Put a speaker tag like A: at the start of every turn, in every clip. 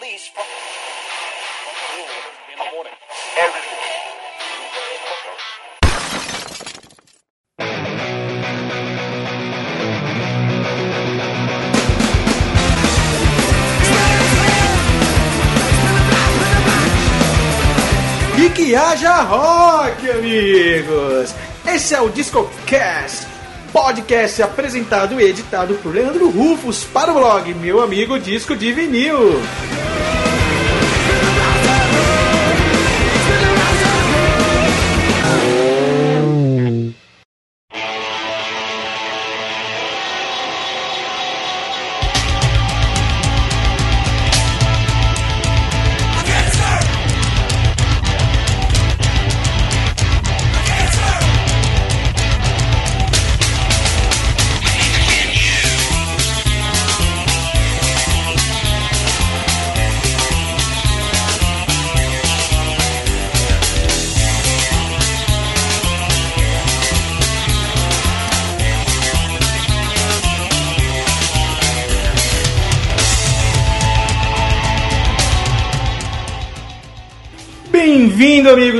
A: release from in the morning.
B: E que haja rock, amigos! Esse é o DiscoCast, podcast apresentado e editado por Leandro Rufus para o blog Meu Amigo Disco de Vinil.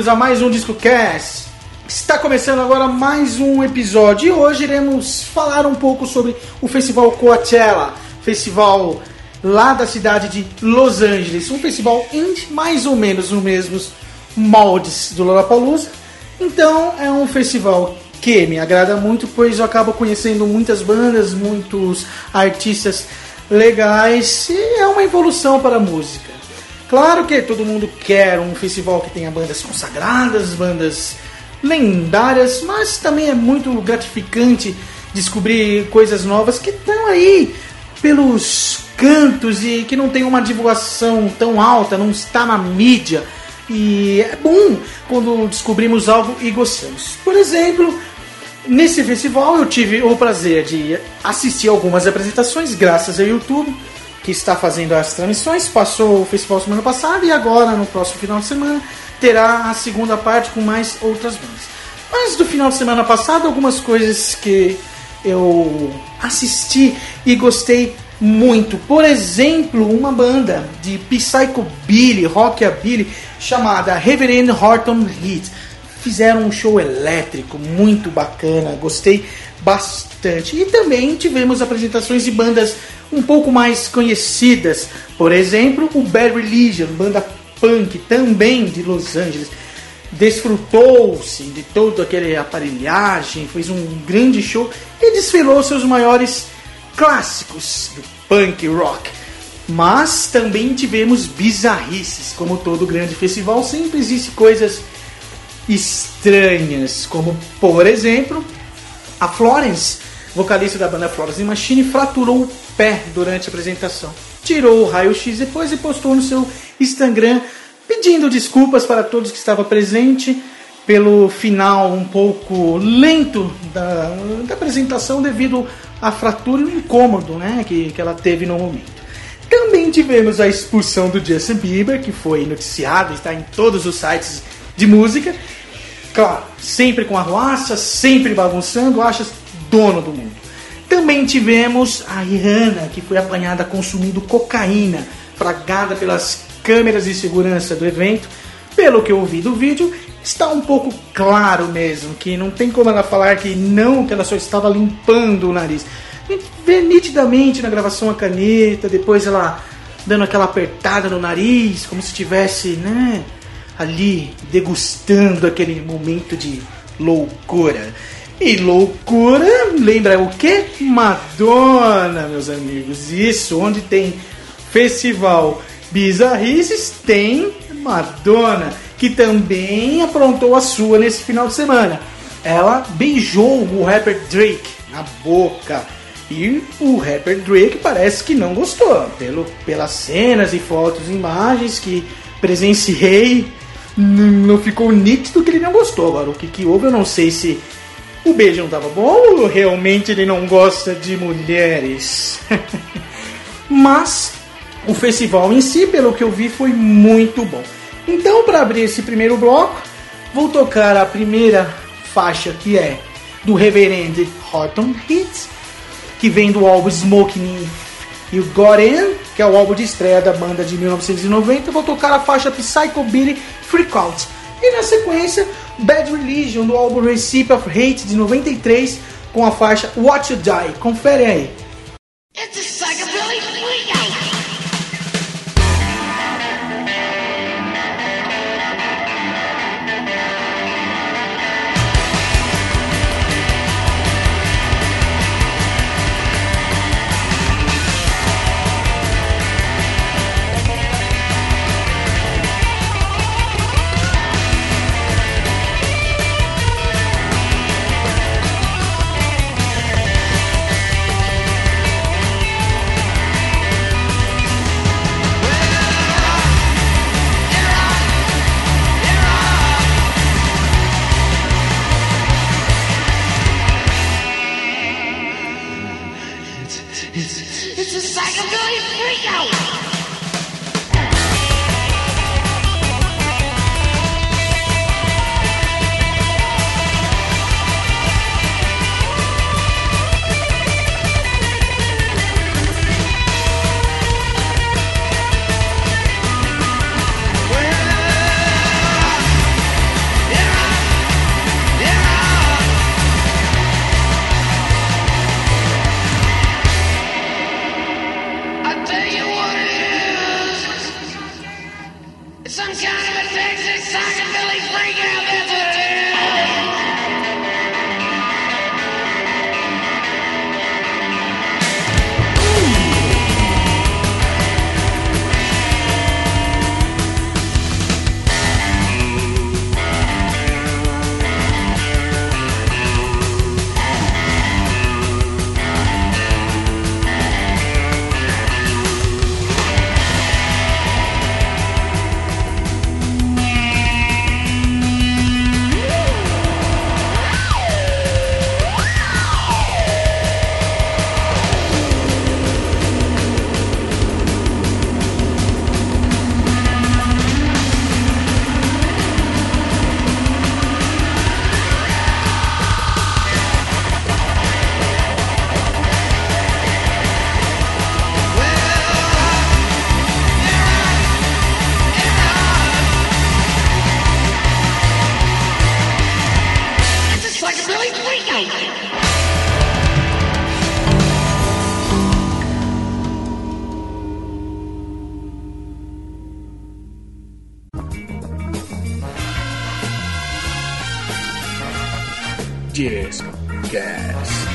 B: A mais um DiscoCast. Está começando agora mais um episódio e hoje iremos falar um pouco sobre o Festival Coachella, festival lá da cidade de Los Angeles, um festival indie mais ou menos nos mesmos moldes do Lollapalooza. Então é um festival que me agrada muito, pois eu acabo conhecendo muitas bandas, muitos artistas legais e é uma evolução para a música. Claro que todo mundo quer um festival que tenha bandas consagradas, bandas lendárias, mas também é muito gratificante descobrir coisas novas que estão aí pelos cantos e que não tem uma divulgação tão alta, não está na mídia. E é bom quando descobrimos algo e gostamos. Por exemplo, nesse festival eu tive o prazer de assistir algumas apresentações graças ao YouTube que está fazendo as transmissões. Passou o festival semana passada e agora, no próximo final de semana, terá a segunda parte com mais outras bandas. Mas do final de semana passado, algumas coisas que eu assisti e gostei muito. Por exemplo, uma banda de psychobilly, rockabilly, chamada Reverend Horton Heat. Fizeram um show elétrico muito bacana, gostei bastante. E também tivemos apresentações de bandas um pouco mais conhecidas, por exemplo, o Bad Religion, banda punk também de Los Angeles. Desfrutou-se de toda aquela aparelhagem, fez um grande show e desfilou seus maiores clássicos do punk rock. Mas também tivemos bizarrices, como todo grande festival, sempre existe coisas estranhas, como por exemplo, a Florence, vocalista da banda Florence Machine, fraturou o pé durante a apresentação. Tirou o raio-x depois e postou no seu Instagram pedindo desculpas para todos que estavam presentes pelo final um pouco lento da, da apresentação devido à fratura e o incômodo né, que, que ela teve no momento. Também tivemos a expulsão do Justin Bieber, que foi noticiado, está em todos os sites de música. Claro, sempre com arruaça, sempre bagunçando, achas dono do mundo. Também tivemos a Rihanna, que foi apanhada consumindo cocaína, fragada pelas câmeras de segurança do evento. Pelo que eu ouvi do vídeo, está um pouco claro mesmo que não tem como ela falar que não, que ela só estava limpando o nariz. A gente vê nitidamente na gravação a caneta, depois ela dando aquela apertada no nariz, como se estivesse, né, ali degustando aquele momento de loucura. E loucura lembra o que? Madonna, meus amigos. Isso, onde tem festival bizarrices, tem Madonna, que também aprontou a sua nesse final de semana. Ela beijou o rapper Drake na boca. E o rapper Drake parece que não gostou. Pelo, pelas cenas e fotos e imagens que presenciei, não ficou nítido que ele não gostou. Agora, o que, que houve, eu não sei se o beijo não tava bom ou realmente ele não gosta de mulheres? Mas o festival em si, pelo que eu vi, foi muito bom. Então, para abrir esse primeiro bloco, vou tocar a primeira faixa que é do Reverend Horton Hits, que vem do álbum Smoking You Got In,
A: que é o álbum de estreia da banda de 1990. Vou tocar a faixa Psycho Billy Freak Out. E na sequência, Bad Religion do álbum Recipe of Hate de 93 com a faixa Watch You Die. Confere aí. It's really freak. Yes, gas.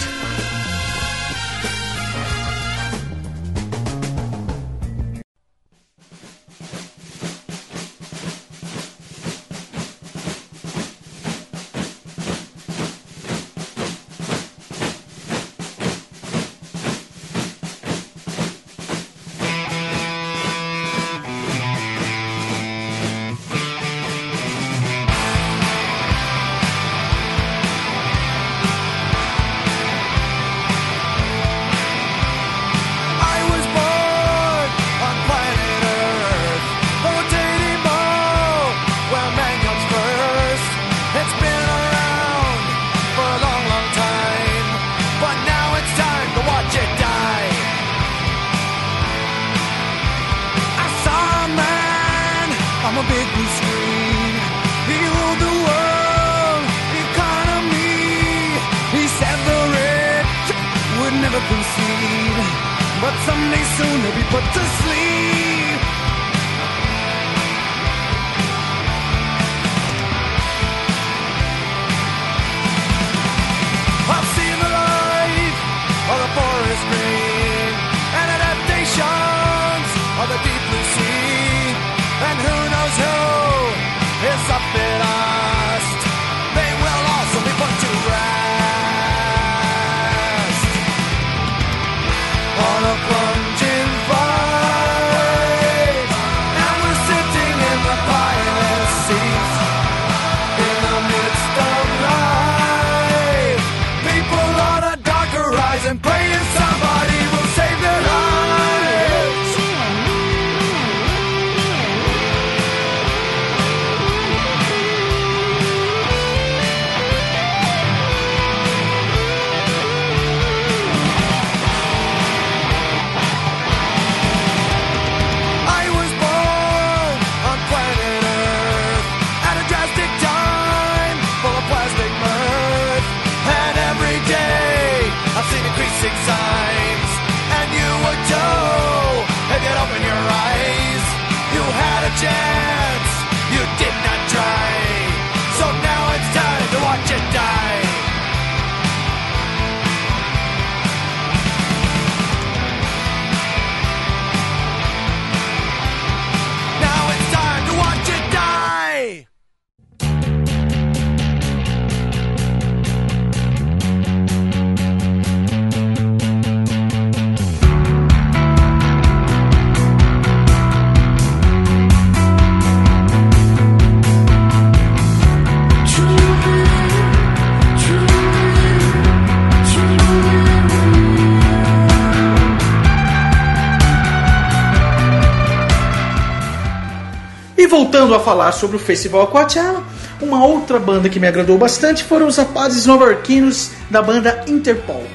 C: Voltando a falar sobre o Festival Coachella, uma outra banda que me agradou bastante foram os rapazes novarquinos da banda Interpol.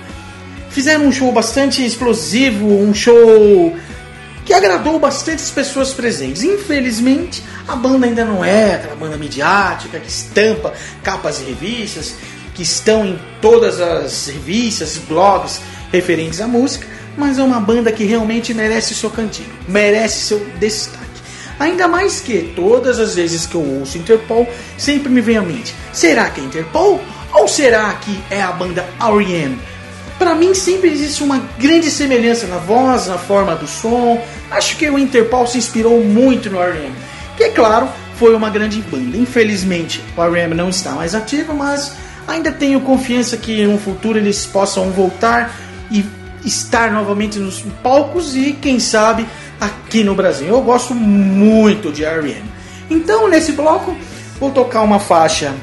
C: Fizeram um show bastante explosivo, um show que agradou bastante as pessoas presentes. Infelizmente, a banda ainda não é aquela banda midiática que estampa capas de revistas, que estão em todas as revistas, blogs referentes à música, mas é uma banda que realmente merece seu cantinho, merece seu destaque. Ainda mais que todas as vezes que eu ouço Interpol, sempre me vem à mente: será que é Interpol? Ou será que é a banda R.E.M.? Para mim sempre existe uma grande semelhança na voz, na forma do som. Acho que o Interpol se inspirou muito no R.E.M., que é claro, foi uma grande banda. Infelizmente, o R.E.M. não está mais ativo, mas ainda tenho confiança que no futuro eles possam voltar e estar novamente nos palcos e quem sabe aqui no Brasil. Eu gosto muito de R.E.M. Então, nesse bloco, vou tocar uma faixa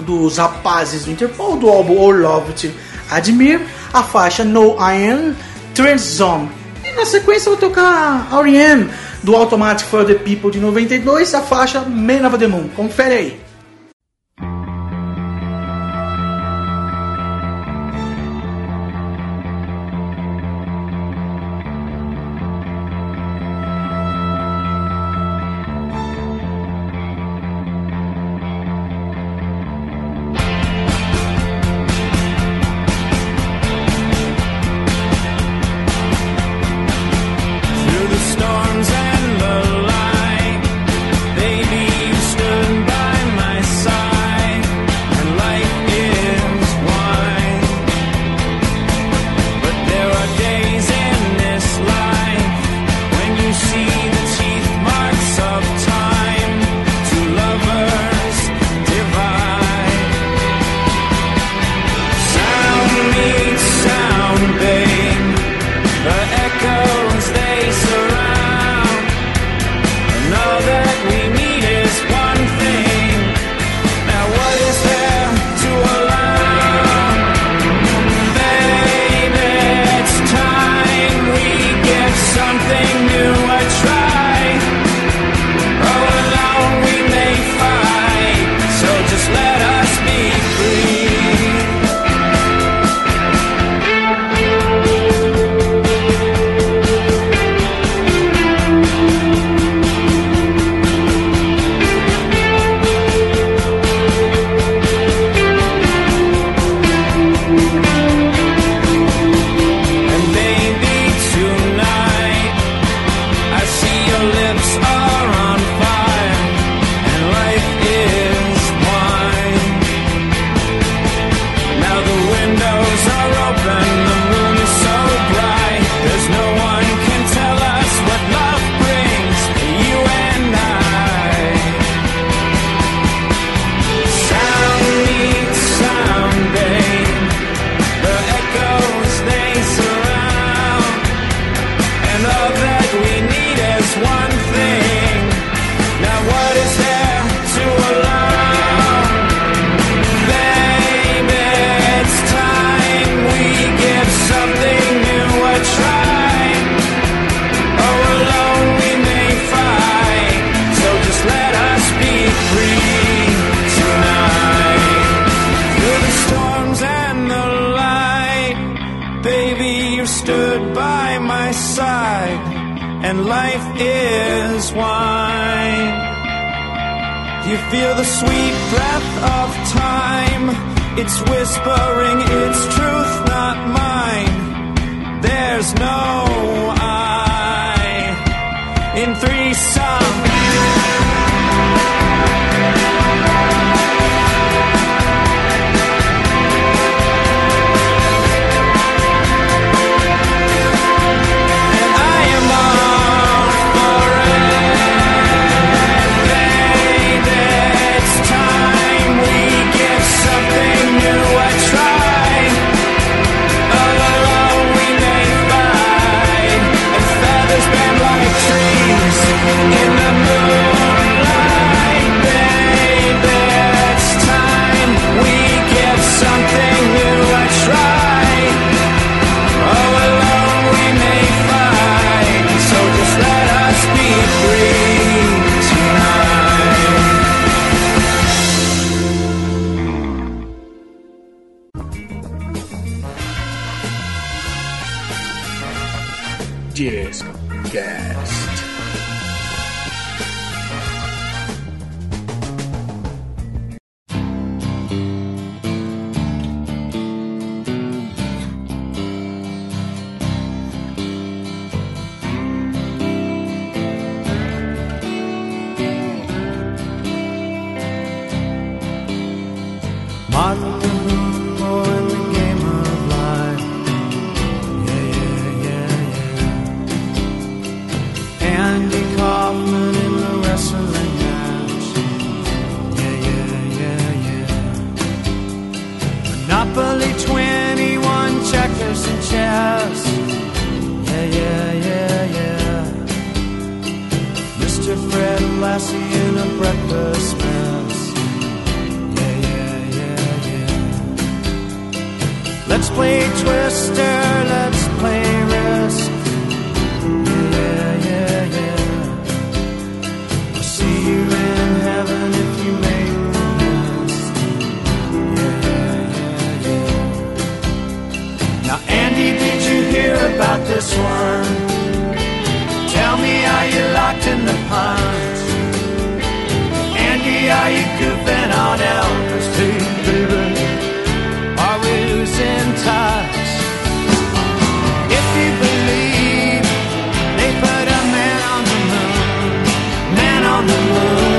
C: dos rapazes do Interpol, do álbum All Love to Admire, a faixa No Iron Trans Zone. E na sequência, vou tocar R.E.M. do Automatic for the People de 92, a faixa Man of the Moon. Confere aí.
A: some. lassie in a breakfast mess. Yeah, yeah, yeah, yeah. Let's play Twister, let's play Risk. Yeah, yeah, yeah. I'll see you in heaven if you make the Yeah, Yeah, yeah, yeah. Now, Andy, did you hear about this one? Are you goofing on Elvis, street, baby. Are we losing touch? If you believe they put a man on the moon, man on the moon.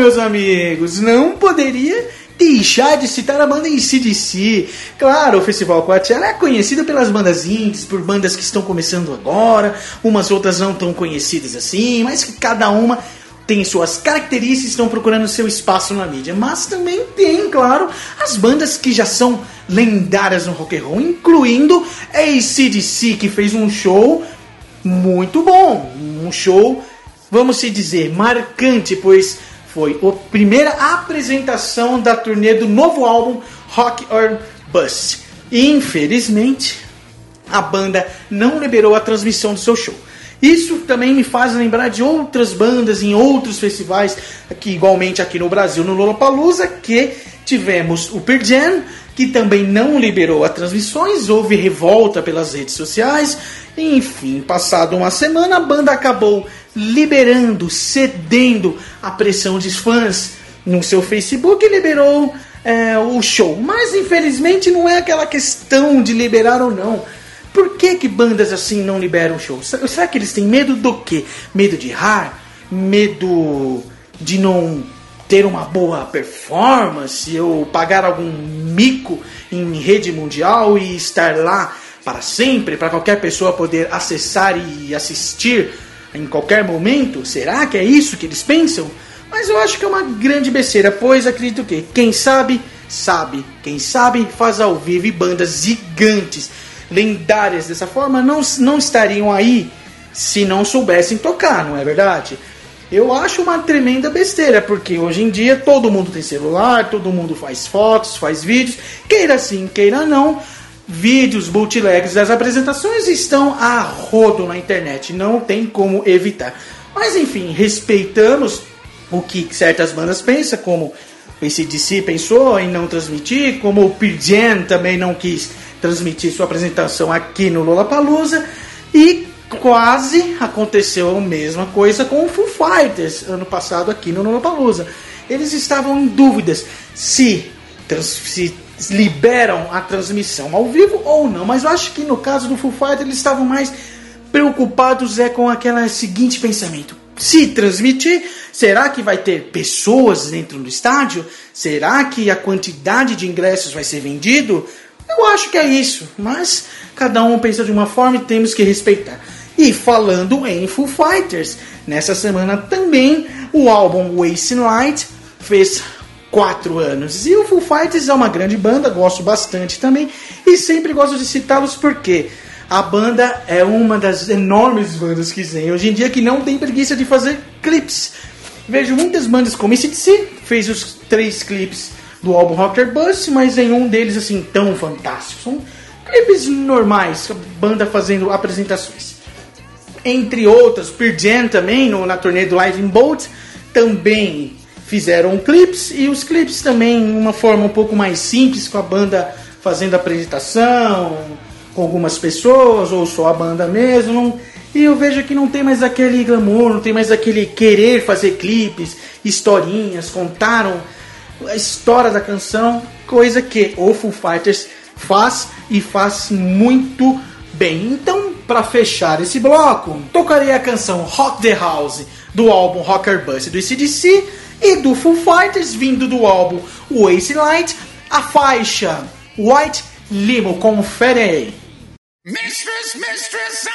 B: Meus amigos, não poderia deixar de citar a banda ICDC. Claro, o Festival Coachella é conhecido pelas bandas indies, por bandas que estão começando agora, umas outras não tão conhecidas assim, mas que cada uma tem suas características e estão procurando seu espaço na mídia. Mas também tem, claro, as bandas que já são lendárias no rock and roll, incluindo ACDC, que fez um show muito bom, um show, vamos se dizer, marcante, pois foi a primeira apresentação da turnê do novo álbum Rock or Bust. Infelizmente, a banda não liberou a transmissão do seu show. Isso também me faz lembrar de outras bandas em outros festivais, aqui igualmente aqui no Brasil, no Lollapalooza, que tivemos o Pearl Jam, que também não liberou as transmissões, houve revolta pelas redes sociais. Enfim, passado uma semana, a banda acabou liberando, cedendo à pressão dos fãs no seu Facebook liberou é, o show. Mas infelizmente não é aquela questão de liberar ou não por que, que bandas assim não liberam shows? Será que eles têm medo do quê? Medo de errar? Medo de não ter uma boa performance? Ou pagar algum mico em rede mundial e estar lá para sempre, para qualquer pessoa poder acessar e assistir em qualquer momento? Será que é isso que eles pensam? Mas eu acho que é uma grande besteira, pois acredito que quem sabe, sabe. Quem sabe faz ao vivo e bandas gigantes lendárias dessa forma não, não estariam aí se não soubessem tocar, não é verdade? Eu acho uma tremenda besteira, porque hoje em dia todo mundo tem celular, todo mundo faz fotos, faz vídeos, queira sim, queira não. Vídeos bootlegs das apresentações estão a rodo na internet, não tem como evitar. Mas enfim, respeitamos o que certas bandas pensam, como o ACDC pensou em não transmitir, como o Jam também não quis transmitir sua apresentação aqui no Lollapalooza e quase aconteceu a mesma coisa com o Foo Fighters ano passado aqui no Lollapalooza. Eles estavam em dúvidas se, se liberam a transmissão ao vivo ou não, mas eu acho que no caso do Foo Fighters eles estavam mais preocupados é com aquele seguinte pensamento: se transmitir, será que vai ter pessoas dentro do estádio? Será que a quantidade de ingressos vai ser vendido? Eu acho que é isso, mas cada um pensa de uma forma e temos que respeitar. E falando em Foo Fighters, nessa semana também o álbum Wasting Light fez quatro anos. E o Foo Fighters é uma grande banda, gosto bastante também. E sempre gosto de citá-los porque a banda é uma das enormes bandas que tem hoje em dia que não tem preguiça de fazer clipes. Vejo muitas bandas como ACDC, fez os três clipes do álbum Rocker Bus, mas nenhum deles assim tão fantástico. São clipes normais, banda fazendo apresentações. Entre outras, Pearl Jam também, no, na turnê do Live in Bolt, também fizeram clipes, e os clipes também uma forma um pouco mais simples, com a banda fazendo apresentação, com algumas pessoas, ou só a banda mesmo. E eu vejo que não tem mais aquele glamour, não tem mais aquele querer fazer clipes, historinhas, contaram a história da canção, coisa que o Foo Fighters faz e faz muito bem. Então, para fechar esse bloco, tocarei a canção Rock the House do álbum Rocker Bus do ACDC e do Foo Fighters, vindo do álbum Waste Light, a faixa White Limo. Confere aí. Mistress, mistress,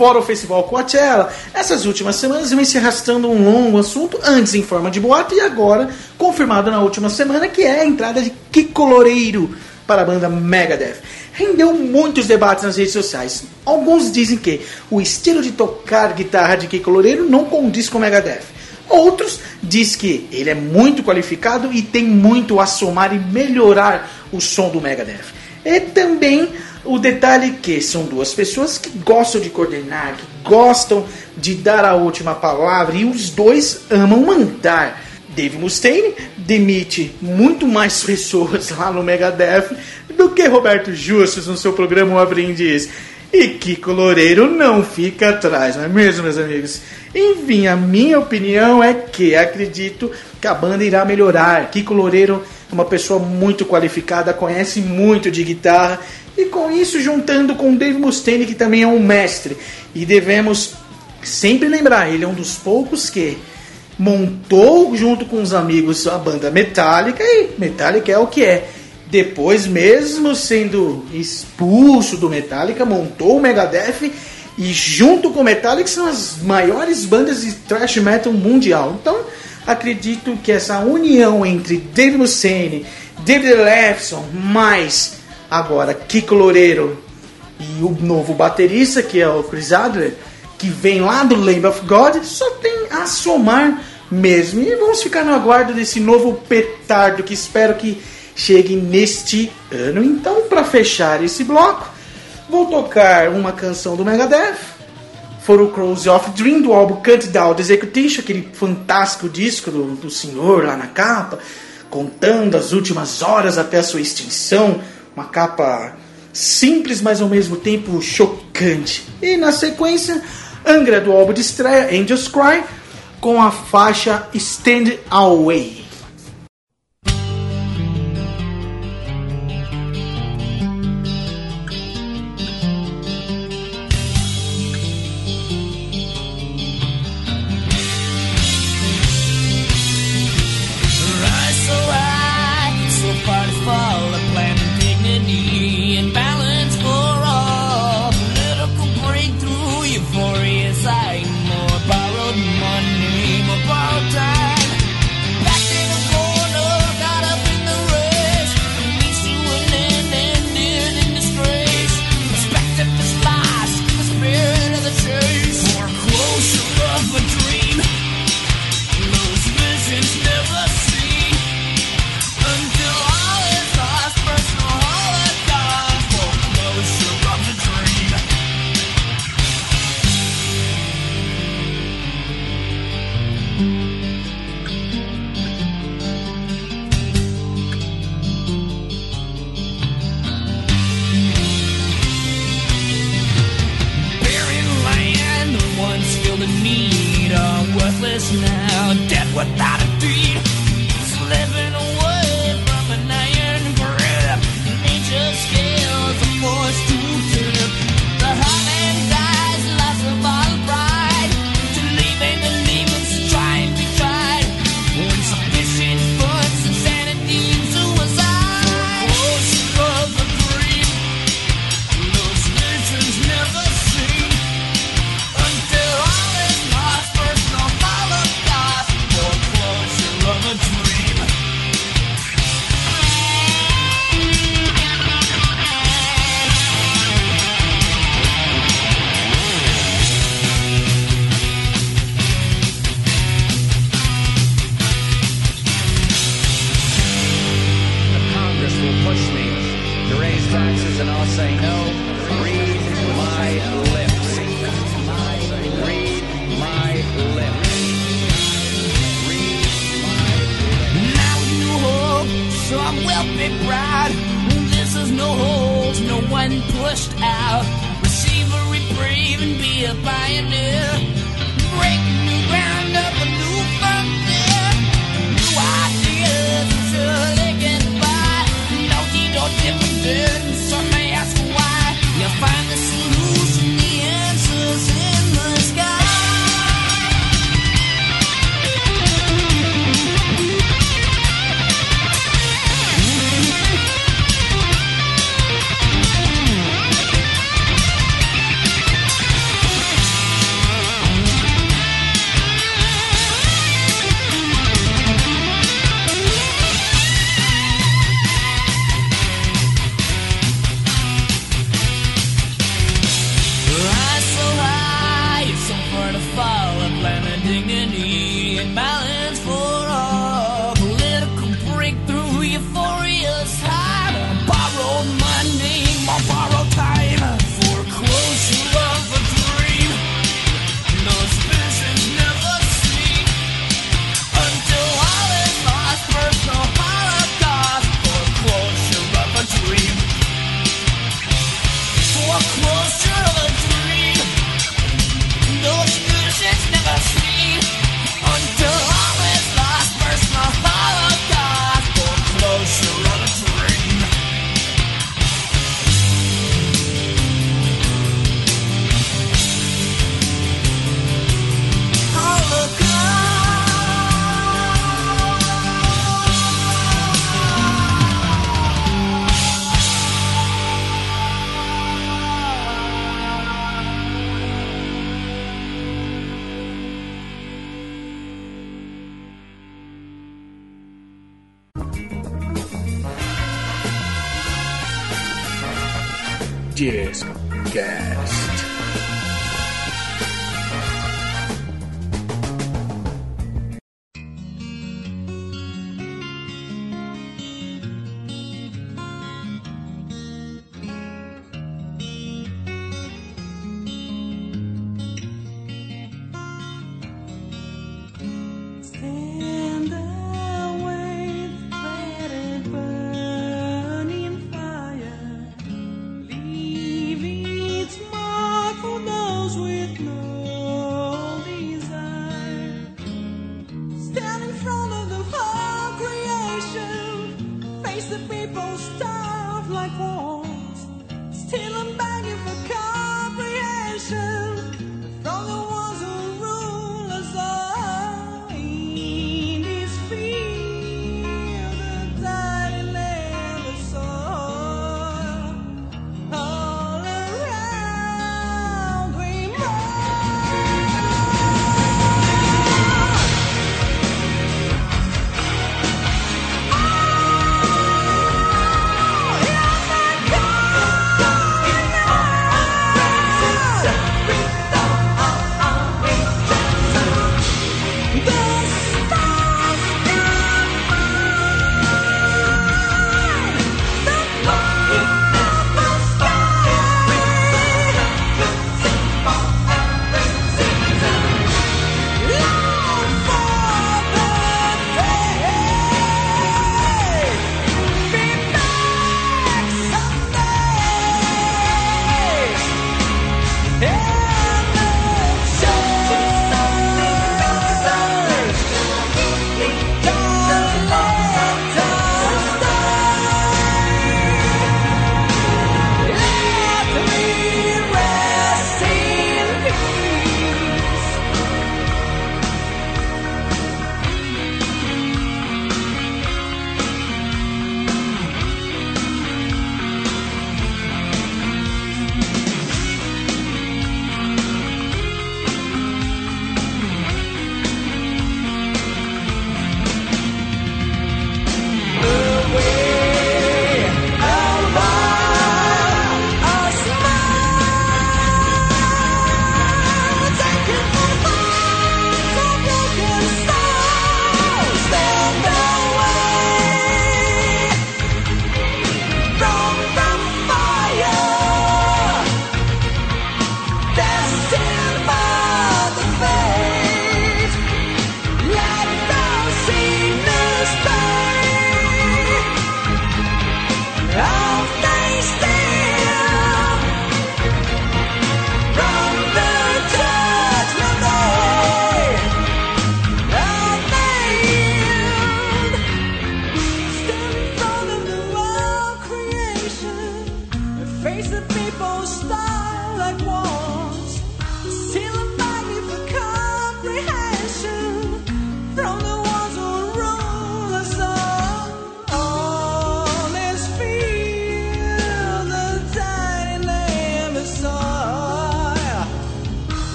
B: fora o Festival Coachella, essas últimas semanas vem se arrastando um longo assunto, antes em forma de boato e agora confirmado na última semana, que é a entrada de Kiko Loureiro para a banda Megadeth. Rendeu muitos debates nas redes sociais. Alguns dizem que o estilo de tocar guitarra de Kiko Loureiro não condiz com Megadeth. Outros diz que ele é muito qualificado e tem muito a somar e melhorar o som do Megadeth. E também o detalhe que são duas pessoas que gostam de coordenar, que gostam de dar a última palavra e os dois amam mandar. Dave Mustaine demite muito mais pessoas lá no Megadeth do que Roberto Justus no seu programa O Aprendiz. E Kiko Loureiro não fica atrás, não é mesmo, meus amigos? Enfim, a minha opinião é que acredito que a banda irá melhorar. Kiko Loureiro é uma pessoa muito qualificada, conhece muito de guitarra e com isso juntando com Dave Mustaine que também é um mestre e devemos sempre lembrar, ele é um dos poucos que montou junto com os amigos a banda Metallica e Metallica é o que é. Depois, mesmo sendo expulso do Metallica, montou o Megadeth e junto com o Metallica são as maiores bandas de thrash metal mundial. Então, acredito que essa união entre Dave Mustaine, David Lefson, mais agora Kiko Loureiro e o novo baterista, que é o Chris Adler, que vem lá do Lamb of God, só tem a somar mesmo. E vamos ficar no aguardo desse novo petardo que espero que chegue neste ano. Então, para fechar esse bloco, vou tocar uma canção do Megadeth. For o Crows of Dream, do álbum Cut Down Execution, aquele fantástico disco do, do senhor lá na capa, contando as últimas horas até a sua extinção. Uma capa simples, mas ao mesmo tempo chocante. E na sequência, Angra do álbum de estreia Angels Cry, com a faixa Stand Away.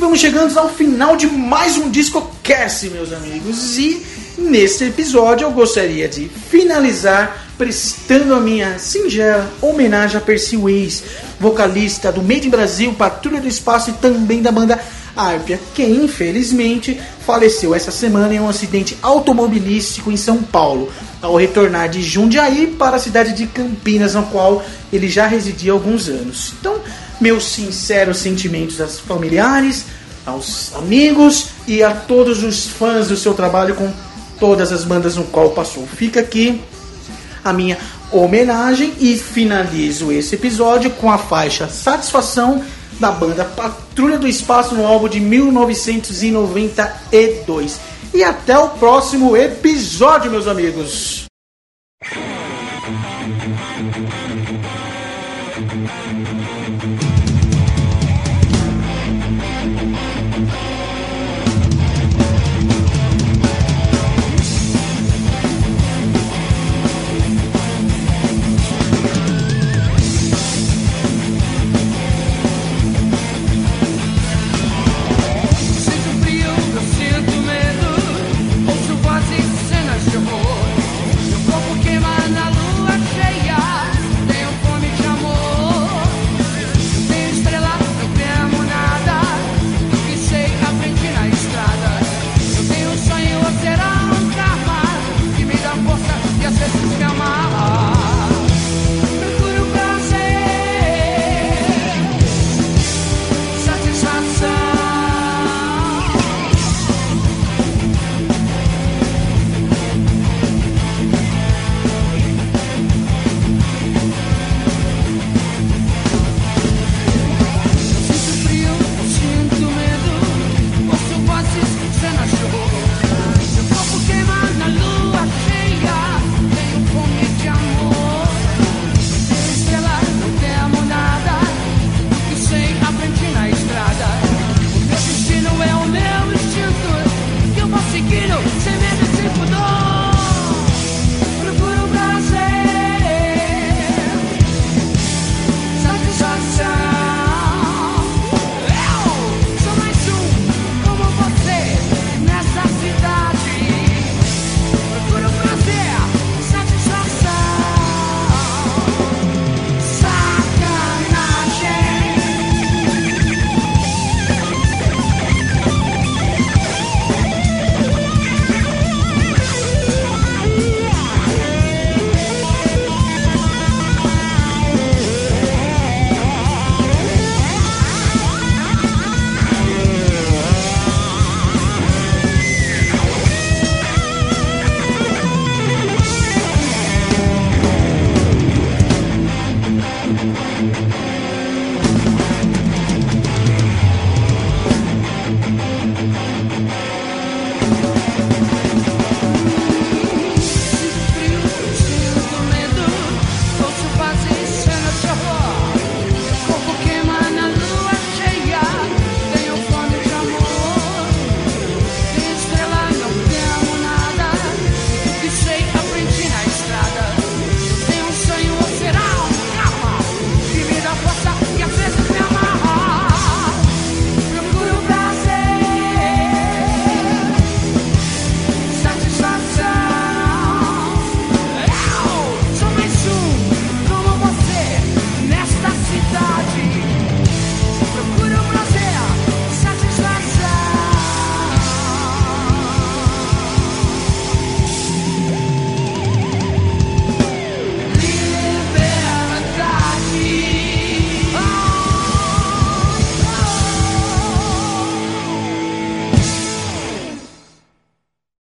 B: Vamos chegando ao final de mais um DiscoCast, meus amigos. E neste episódio eu gostaria de finalizar prestando a minha singela homenagem a Percy Weiss, vocalista do Made in Brasil, Patrulha do Espaço e também da banda Arpia, que infelizmente faleceu essa semana em um acidente automobilístico em São Paulo, ao retornar de Jundiaí para a cidade de Campinas, na qual ele já residia há alguns anos. Então, meus sinceros sentimentos aos familiares, aos amigos e a todos os fãs do seu trabalho com todas as bandas no qual passou. Fica aqui a minha homenagem e finalizo esse episódio com a faixa Satisfação da banda Patrulha do Espaço no álbum de 1992. E até o próximo episódio, meus amigos.